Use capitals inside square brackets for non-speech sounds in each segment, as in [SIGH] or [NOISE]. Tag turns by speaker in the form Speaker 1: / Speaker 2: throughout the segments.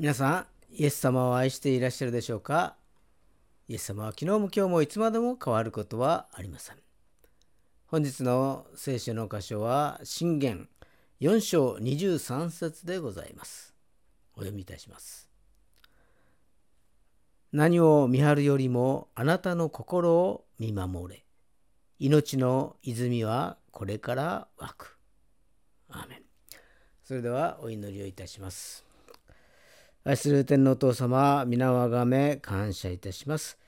Speaker 1: 皆さん、イエス様を愛していらっしゃるでしょうか？イエス様は昨日も今日もいつまでも変わることはありません。本日の聖書の箇所は、信玄4章23節でございます。お読みいたします。何を見張るよりもあなたの心を見守れ。命の泉はこれから湧く。アーメン。それではお祈りをいたします。愛する天皇お父様、皆をあがめ感謝いたします。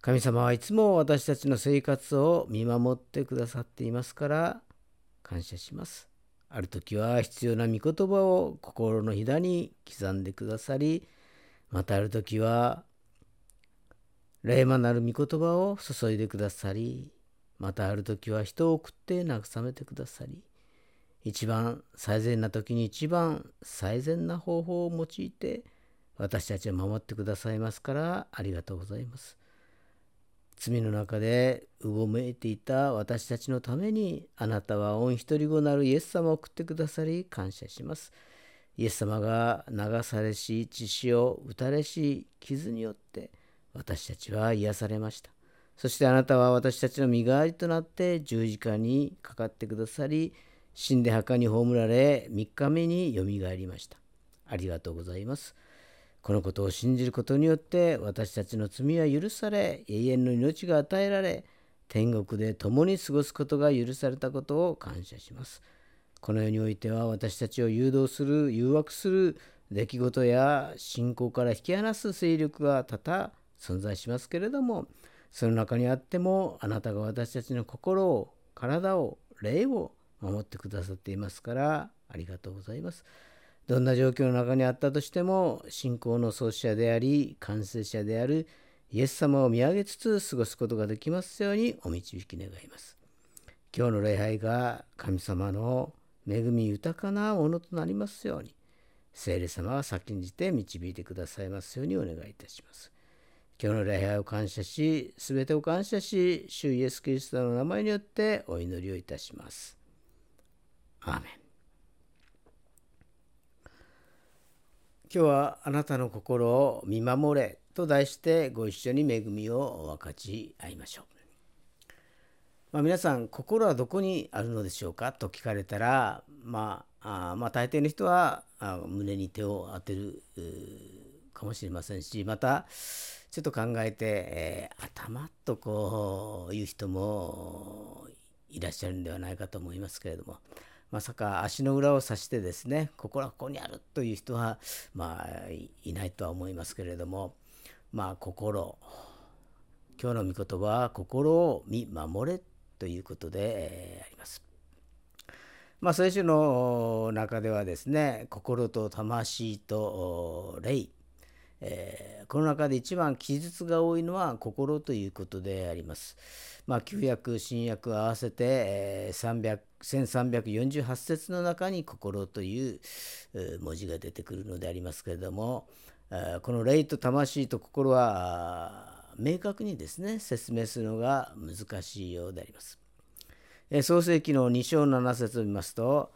Speaker 1: 神様はいつも私たちの生活を見守ってくださっていますから感謝します。ある時は必要な御言葉を心のひだに刻んでくださり、またある時は霊魔なる御言葉を注いでくださり、またある時は人を送って慰めてくださり、一番最善な時に一番最善な方法を用いて私たちを守ってくださいますからありがとうございます。罪の中でうごめいていた私たちのためにあなたは御一人子なるイエス様を送ってくださり感謝します。イエス様が流されし血潮を打たれし傷によって私たちは癒されました。そしてあなたは私たちの身代わりとなって十字架にかかってくださり死んで墓に葬られ3日目によみがえりました。ありがとうございます。このことを信じることによって私たちの罪は許され永遠の命が与えられ天国で共に過ごすことが許されたことを感謝します。この世においては私たちを誘導する誘惑する出来事や信仰から引き離す勢力が多々存在しますけれどもその中にあってもあなたが私たちの心を体を霊を守ってくださっていますからありがとうございます。どんな状況の中にあったとしても信仰の創始者であり完成者であるイエス様を見上げつつ過ごすことができますようにお導き願います。今日の礼拝が神様の恵み豊かなものとなりますように聖霊様は先んじて導いてくださいますようにお願いいたします。今日の礼拝を感謝し、すべてを感謝し、主イエス・キリストの名前によってお祈りをいたします。アーメン。今日はあなたの心を見守れと題してご一緒に恵みを分かち合いましょう。まあ、皆さん心はどこにあるのでしょうか？と聞かれたら、まあ、あまあ大抵の人はあ胸に手を当てるかもしれませんしまたちょっと考えて、えー、頭とこういう人もいらっしゃるんではないかと思いますけれども。まさか足の裏を指してですね心はここにあるという人はまあいないとは思いますけれどもまあ心今日の御言葉は心を見守れということで、え、あります。まあ、聖書の中ではですね心と魂と霊、えー、この中で一番記述が多いのは心ということであります。まあ、旧約新約合わせて、えー、1348節の中に「心」という文字が出てくるのでありますけれどもこの霊と魂と心は明確にですね説明するのが難しいようであります。え創世記の2章7節を見ますと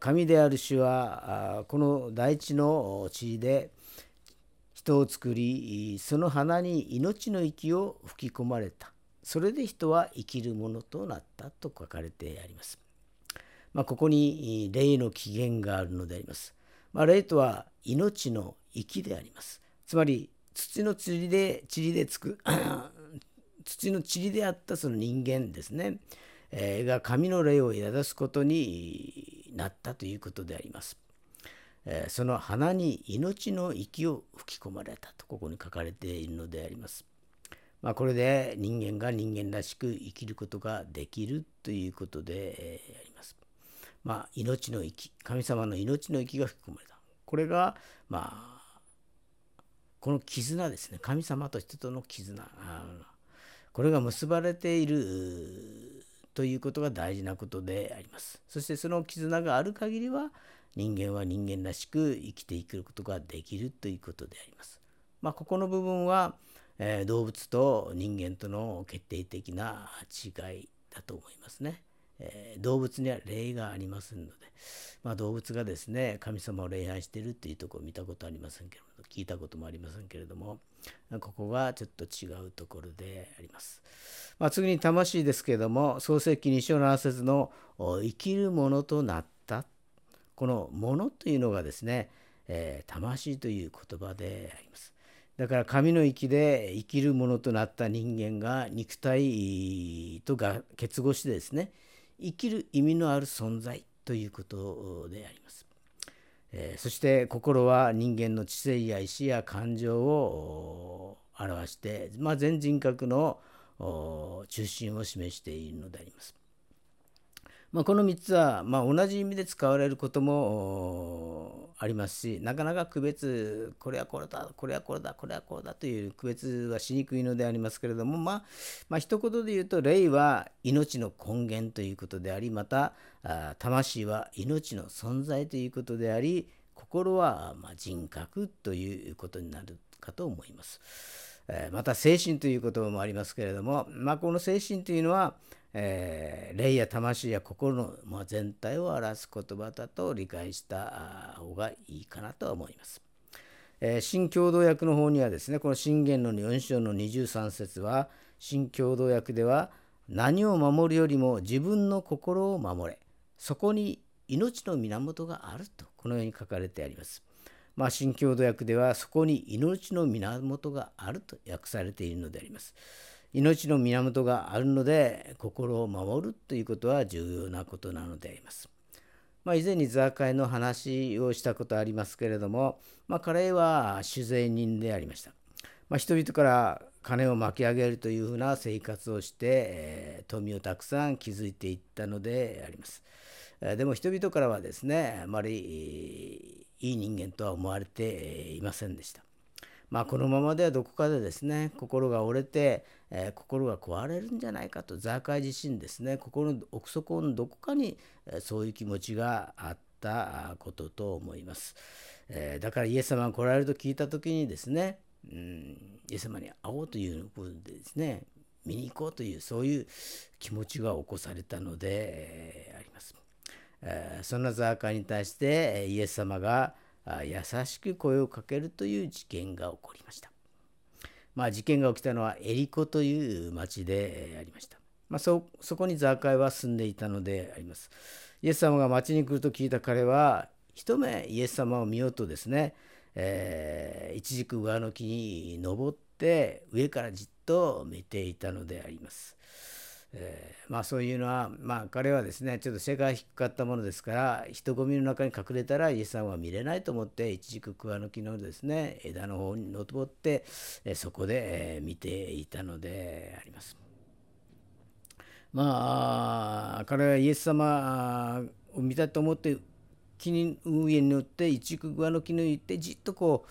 Speaker 1: 神である主はこの大地の地で人を作りその花に命の息を吹き込まれたそれで人は生きるものとなったと書かれてあります。まあ、ここに霊の起源があるのであります。まあ、霊とは命の息であります。つまり土の塵で塵でつく [CLEARS THROAT] 土の塵であったその人間ですね、えー、が神の霊を宿すことになったということであります。えー、その花に命の息を吹き込まれたとここに書かれているのであります。まあ、これで人間が人間らしく生きることができるということであります。まあ、命の息、神様の命の息が吹き込まれた。これが、まあ、この絆ですね。神様と人との絆。これが結ばれているということが大事なことであります。そしてその絆がある限りは人間は人間らしく生きていくことができるということであります。まあ、ここの部分はえー、動物と人間との決定的な違いだと思いますね。えー、動物には霊がありませんので、まあ、動物がですね神様を礼拝しているっていうところを見たことありませんけれども聞いたこともありませんけれどもここがちょっと違うところであります。まあ、次に魂ですけれども創世記2章7節の生きるものとなったこのものというのがですね、えー、魂という言葉であります。だから神の息で生きるものとなった人間が肉体とが結合してですね生きる意味のある存在ということであります。え、そして心は人間の知性や意志や感情を表して、まあ、全人格の中心を示しているのであります。まあ、この3つは、まあ、同じ意味で使われることもありますしなかなか区別これはこれだこれはこれだこれはこれだという区別はしにくいのでありますけれどもまあ、まあ一言で言うと霊は命の根源ということでありまた魂は命の存在ということであり心はま人格ということになるかと思います。また精神という言葉もありますけれども、まあ、この精神というのはえー、霊や魂や心の、まあ、全体を表す言葉だと理解した方がいいかなと思います。えー、新共同訳の方にはですねこの信玄の4章の23節は新共同訳では何を守るよりも自分の心を守れそこに命の源があるとこのように書かれてあります。まあ、新共同訳ではそこに命の源があると訳されているのであります。命の源があるので心を守るということは重要なことなのであります。まあ、以前に座会の話をしたことありますけれども、まあ、彼は酒税人でありました。まあ、人々から金を巻き上げるというふうな生活をして、えー、富をたくさん築いていったのであります。でも人々からはですねあまりいい人間とは思われていませんでした。まあ、このままではどこかでですね心が折れて、えー、心が壊れるんじゃないかとザーカイ自身ですね心の奥底のどこかに、えー、そういう気持ちがあったことと思います、えー、だからイエス様が来られると聞いた時にですね、うん、イエス様に会おうということでですね見に行こうというそういう気持ちが起こされたので、えあります。えそんなザーカイに対してイエス様が優しく声をかけるという事件が起こりました。まあ、事件が起きたのはエリコという町でありました。まあ、そそこにザーカイは住んでいたのであります。イエス様が町に来ると聞いた彼は一目イエス様を見ようとですね、えー、一軸上の木に登って上からじっと見ていたのであります。えー、まあそういうのはまあ彼はですねちょっと背が低かったものですから人混みの中に隠れたらイエス様は見れないと思って一軸桑の木のですね枝の方に登って、えー、そこで、えー、見ていたのであります。まあ彼はイエス様を見たと思って木に上に乗って一軸桑の木に行ってじっとこ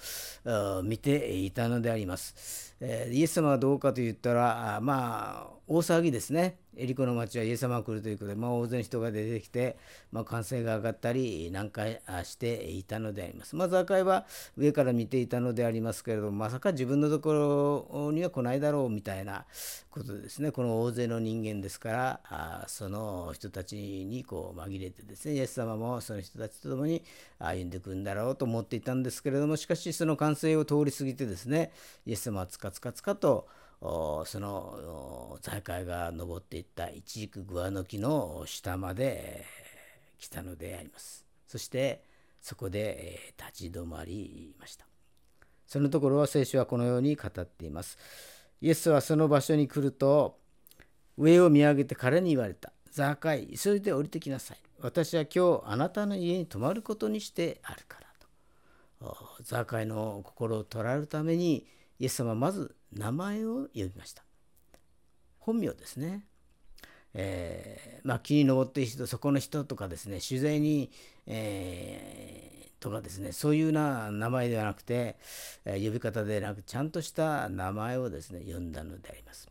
Speaker 1: う見ていたのであります。えー、イエス様はどうかと言ったらまあ大騒ぎですね。エリコの町はイエス様が来るということで、まあ、大勢の人が出てきて、まあ、歓声が上がったり何回していたのであります。まず赤いは上から見ていたのでありますけれどもまさか自分のところには来ないだろうみたいなことですねこの大勢の人間ですからあその人たちにこう紛れてですねイエス様もその人たちと共に歩んでいくんだろうと思っていたんですけれどもしかしその歓声を通り過ぎてですねイエス様はつつかつかとその財界が登っていった一軸グアの木の下まで来たのであります。そしてそこで立ち止まりました。そのところは聖書はこのように語っています。イエスはその場所に来ると上を見上げて彼に言われた。ザーカイ、急いで降りてきなさい。私は今日あなたの家に泊まることにしてあるからと。ザーカイの心を捉えるためにイエス様はまず名前を呼びました。本名ですね。えー、まあ、木に登っている人、そこの人とかですね、取材に、えー、とかですね、そういうな名前ではなくて、えー、呼び方ではなく、ちゃんとした名前をですね、呼んだのであります。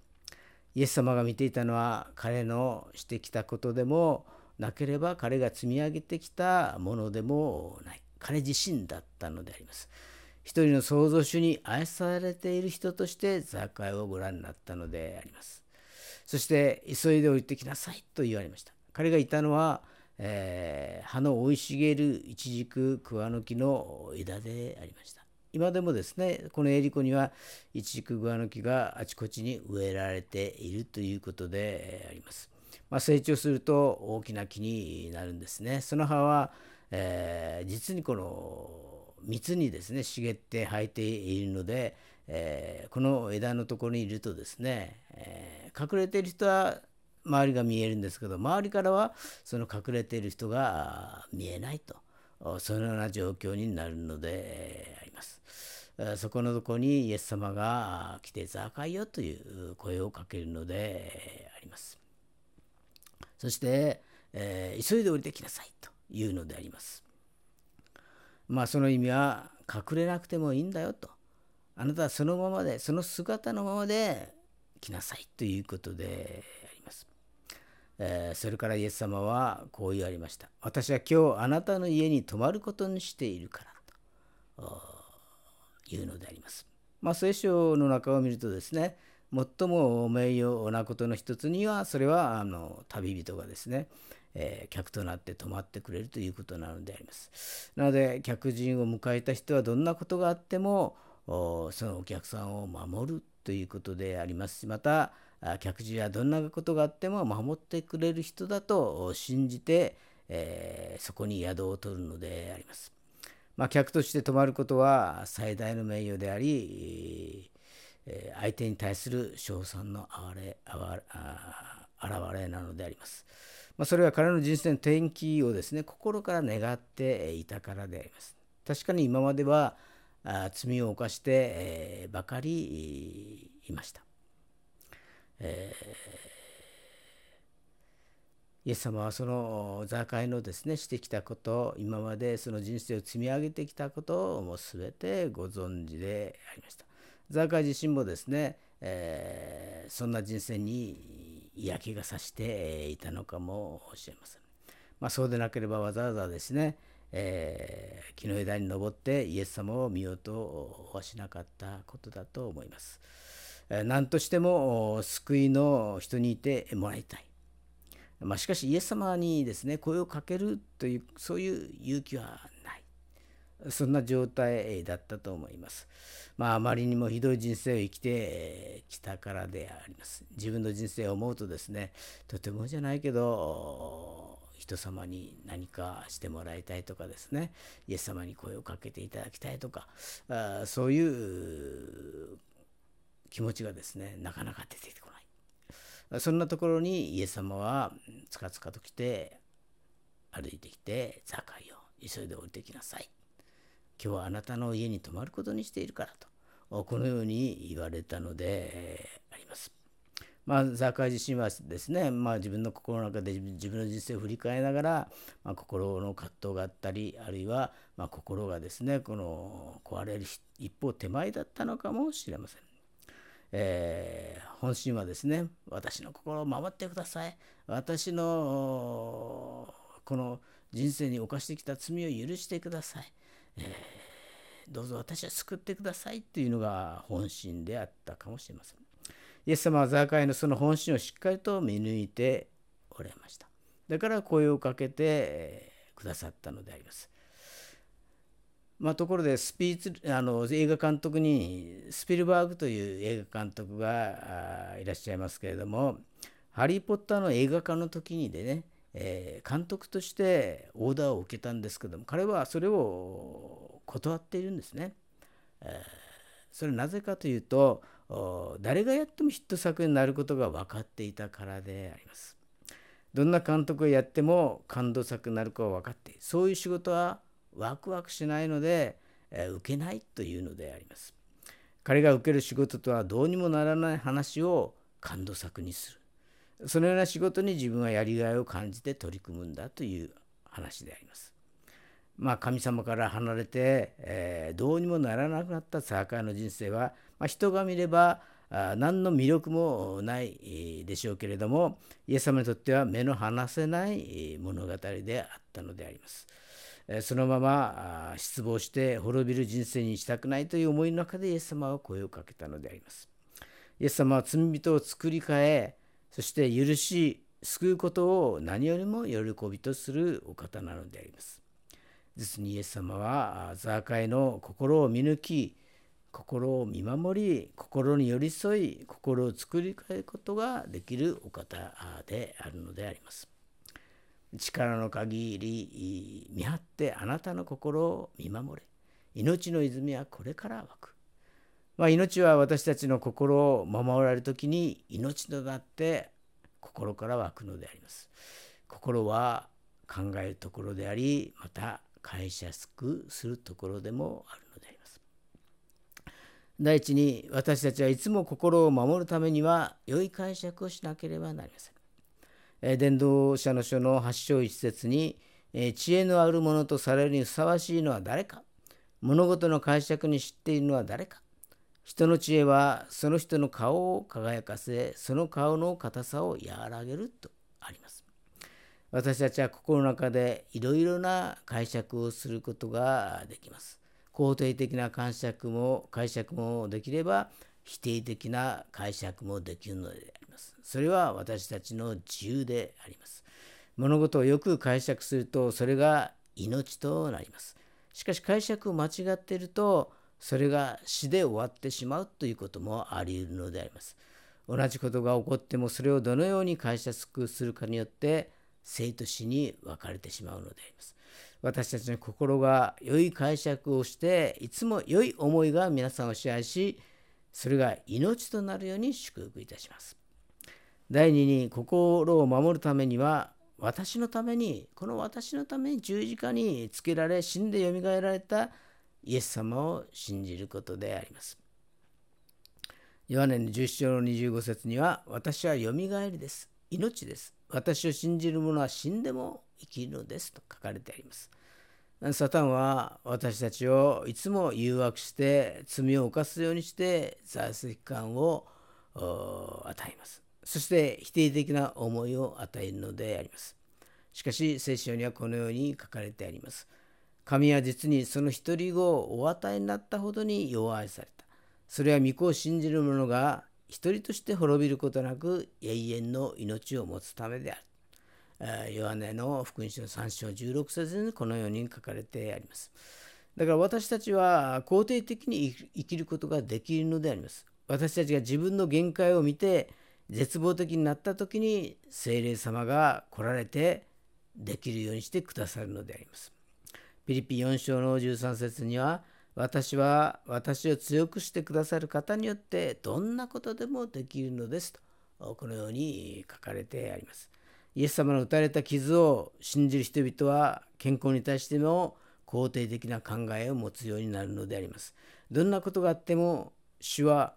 Speaker 1: イエス様が見ていたのは、彼のしてきたことでもなければ、彼が積み上げてきたものでもない。彼自身だったのであります。一人の創造主に愛されている人としてザーカイをご覧になったのであります。そして急いで降りてきなさいと言われました。彼がいたのは、えー、葉の生い茂るイチジク桑の木の枝でありました今でもですねこのエリコにはイチジク桑の木があちこちに植えられているということであります、まあ、成長すると大きな木になるんですねその葉は、えー、実にこの密にですね茂って生えているので、えー、この枝のところにいるとですね、えー、隠れている人は周りが見えるんですけど周りからはその隠れている人が見えないとそのような状況になるのであります。そこのとこにイエス様が来てザーカイよという声をかけるのであります。そして、えー、急いで降りてきなさいというのであります。まあその意味は隠れなくてもいいんだよと。あなたはそのままでその姿のままで来なさいということでありますえー、それからイエス様はこう言われました。私は今日あなたの家に泊まることにしているからというのであります。まあ、聖書の中を見るとですね、最も名誉なことの一つには、それはあの旅人がですね、えー、客となって泊まってくれるということなのであります。なので、客人を迎えた人はどんなことがあっても、そのお客さんを守るということでありますし、また、客人はどんなことがあっても守ってくれる人だと信じて、えー、そこに宿を取るのであります。まあ、客として泊まることは最大の名誉であり、えー、相手に対する称賛の現れ現れなのであります。まあ、それは彼の人生の転機をですね心から願っていたからであります。確かに今までは罪を犯して、えばかりいました。えー、イエス様はその座会のですねしてきたこと今までその人生を積み上げてきたことをもう全てご存知でありました。ザーカイ自身もですね、えー、そんな人生に嫌気がさしていたのかもしれません。まあ、そうでなければわざわざですね、えー、木の枝に登ってイエス様を見ようとはしなかったことだと思います。何としても救いの人にいてもらいたい。まあ、しかしイエス様にですね声をかけるというそういう勇気はそんな状態だったと思います。まあ、あまりにもひどい人生を生きてきたからであります。自分の人生を思うとですねとてもじゃないけど人様に何かしてもらいたいとかですねイエス様に声をかけていただきたいとかあそういう気持ちがですねなかなか出てこないそんなところにイエス様はつかつかと来て歩いてきて「ザカイを急いで降りてきなさい」「今日はあなたの家に泊まることにしているから」とこのように言われたのであります。まあ、ザーカイ自身はですね、まあ、自分の心の中で自分の人生を振り返りながら、まあ、心の葛藤があったりあるいはま心がですねこの壊れる一方手前だったのかもしれません。えー、本心はですね私の心を守ってください私のこの人生に犯してきた罪を許してください、どうぞ私は救ってくださいというのが本心であったかもしれません。イエス様はザーカイのその本心をしっかりと見抜いておられました。だから声をかけてくださったのであります。まあ、ところでスピーツあの映画監督にスピルバーグという映画監督がいらっしゃいますけれども「ハリー・ポッター」の映画化の時にでね、えー、監督としてオーダーを受けたんですけども彼はそれを断っているんですね。えー、それなぜかというと誰がやってもヒット作になることが分かっていたからであります。どんな監督がやっても感動作になるかは分かっているそういう仕事はワクワクしないので、えー、受けないというのであります。彼が受ける仕事とはどうにもならない話を感動作にする。そのような仕事に自分はやりがいを感じて取り組むんだという話であります。まあ、神様から離れて、えー、どうにもならなくなったサーカーの人生は、まあ、人が見ればあ何の魅力もないでしょうけれどもイエス様にとっては目の離せない物語であったのであります。そのまま失望して滅びる人生にしたくないという思いの中でイエス様は声をかけたのであります。イエス様は罪人を作り変え、そして許し、救うことを何よりも喜びとするお方なのであります。実にイエス様はザーカイの心を見抜き心を見守り心に寄り添い心を作り変えることができるお方であるのであります。力の限り見張ってあなたの心を見守れ命の泉はこれから湧く、まあ、命は私たちの心を守られる時に命となって心から湧くのであります。心は考えるところでありまた解釈すくするところでもあるのであります。第一に私たちはいつも心を守るためには良い解釈をしなければなりません。え伝道者の書の8章1節にえ知恵のあるものとされるにふさわしいのは誰か。物事の解釈に知っているのは誰か。人の知恵はその人の顔を輝かせその顔の硬さを和らげるとあります私たちは心の中でいろいろな解釈をすることができます肯定的な解釈も解釈もできれば否定的な解釈もできるのであります。それは私たちの自由であります。物事をよく解釈するとそれが命となります。しかし解釈を間違っているとそれが死で終わってしまうということもあり得るのであります。同じことが起こってもそれをどのように解釈するかによって生と死に分かれてしまうのであります。私たちの心が良い解釈をしていつも良い思いが皆さんを支配しそれが命となるように祝福いたします。第2に心を守るためには私のためにこの私のために十字架につけられ死んでよみがえられたイエス様を信じることであります。ヨハネの11章の25節には私はよみがえりです。命です。私を信じる者は死んでも生きるのですと書かれてあります。サタンは私たちをいつも誘惑して罪を犯すようにして財政感を与えます。そして否定的な思いを与えるのであります。しかし聖書にはこのように書かれてあります。神は実にその一人子をお与えになったほどに弱愛された。それは御子を信じる者が一人として滅びることなく永遠の命を持つためである。ヨハネの福音書の3章16節にこのように書かれてあります。だから私たちは肯定的に生きることができるのであります。私たちが自分の限界を見て絶望的になった時に精霊様が来られてできるようにしてくださるのであります。ピリピン4章の13節には私は私を強くしてくださる方によってどんなことでもできるのですとこのように書かれてあります。イエス様の打たれた傷を信じる人々は健康に対しても肯定的な考えを持つようになるのであります。どんなことがあっても主は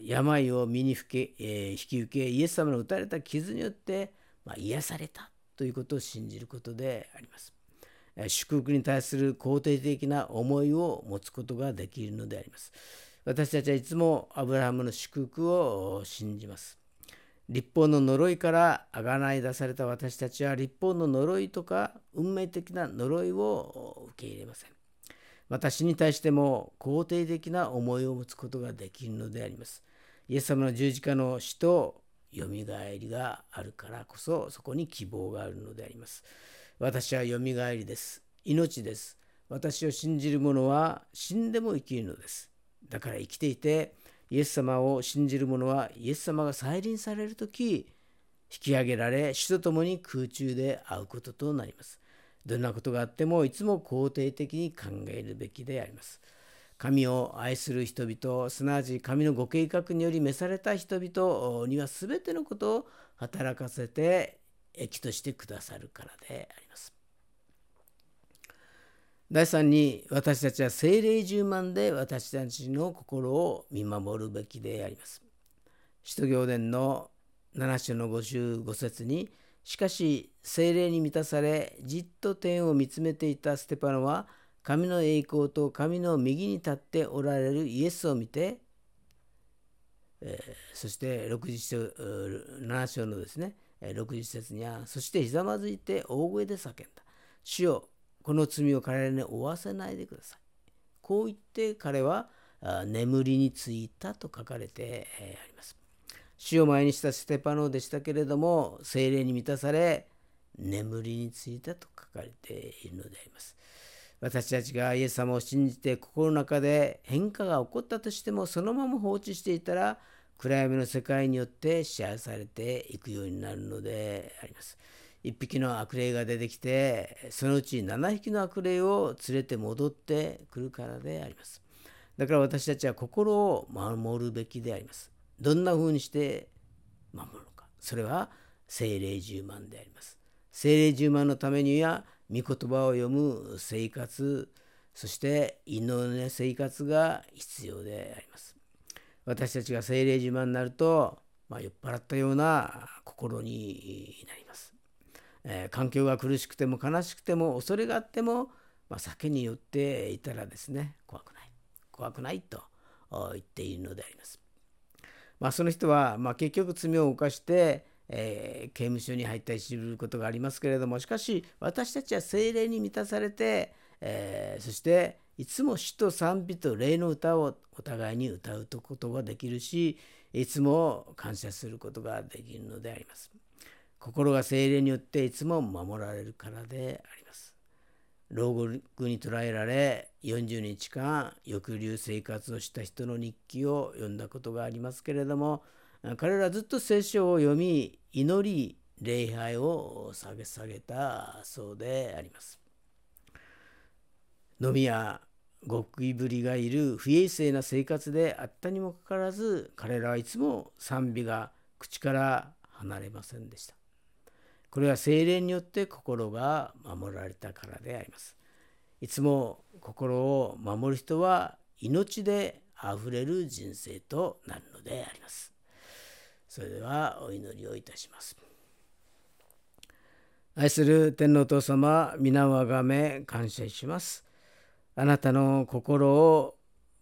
Speaker 1: 病を身に吹け、えー、引き受けイエス様の打たれた傷によって、まあ、癒されたということを信じることであります。祝福に対する肯定的な思いを持つことができるのであります。私たちはいつもアブラハムの祝福を信じます。立法の呪いからあがない出された私たちは立法の呪いとか運命的な呪いを受け入れません。私に対しても肯定的な思いを持つことができるのであります。イエス様の十字架の死とよみがえりがあるからこそそこに希望があるのであります。私はよみがえりです。命です。私を信じる者は死んでも生きるのです。だから生きていてイエス様を信じる者はイエス様が再臨される時引き上げられ主と共に空中で会うこととなります。どんなことがあってもいつも肯定的に考えるべきであります。神を愛する人々すなわち神のご計画により召された人々には全てのことを働かせて益としてくださるからであります。第3に私たちは精霊十万で私たちの心を見守るべきであります。使徒行伝の7章の55節にしかし精霊に満たされじっと天を見つめていたステパノは神の栄光と神の右に立っておられるイエスを見て、えー、そして67章のですね60節にはそしてひざまずいて大声で叫んだ主よこの罪を彼らに負わせないでください。こう言って彼は眠りについたと書かれてあります。死を前にしたステパノでしたけれども精霊に満たされ眠りについたと書かれているのであります。私たちがイエス様を信じて心の中で変化が起こったとしてもそのまま放置していたら暗闇の世界によって支配されていくようになるのであります。一匹の悪霊が出てきてそのうち7匹の悪霊を連れて戻ってくるからであります。だから私たちは心を守るべきであります。どんな風にして守るのか。それは精霊十万であります。精霊十万のためには御言葉を読む生活そして祈りの生活が必要であります。私たちが精霊自慢になると、まあ、酔っ払ったような心になります、えー、環境が苦しくても悲しくても恐れがあっても、まあ、酒によっていたらですね怖くない怖くないと言っているのであります。まあ、その人は、まあ、結局罪を犯してえー、刑務所に入ったりすることがありますけれどもしかし私たちは精霊に満たされて、えー、そしていつも死と賛美と霊の歌をお互いに歌うことができるしいつも感謝することができるのであります。心が精霊によっていつも守られるからであります。牢獄に捕らえられ40日間抑留生活をした人の日記を読んだことがありますけれども彼らずっと聖書を読み祈り礼拝を下げ下げたそうであります。飲みや極意ぶりがいる不衛生な生活であったにもかかわらず彼らはいつも賛美が口から離れませんでした。これは精霊によって心が守られたからであります。いつも心を守る人は命であふれる人生となるのであります。それではお祈りをいたします。愛する天皇父様、皆をあがめ感謝します。あなたの心を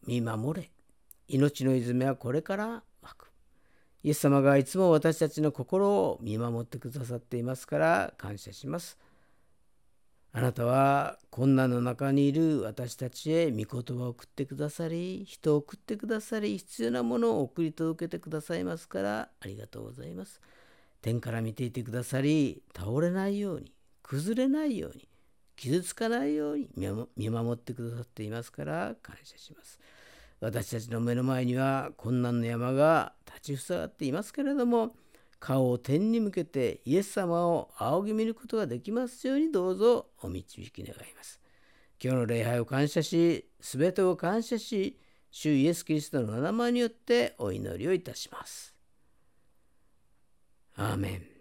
Speaker 1: 見守れ。命の泉はこれから湧く。イエス様がいつも私たちの心を見守ってくださっていますから感謝します。あなたは困難の中にいる私たちへ御言葉を送ってくださり、人を送ってくださり、必要なものを送り届けてくださいますからありがとうございます。天から見ていてくださり、倒れないように、崩れないように、傷つかないように見守ってくださっていますから感謝します。私たちの目の前には困難の山が立ちふさがっていますけれども、顔を天に向けてイエス様を仰ぎ見ることができますようにどうぞお導き願います。今日の礼拝を感謝し、すべてを感謝し、主イエス・キリストの名前によってお祈りをいたします。アーメン。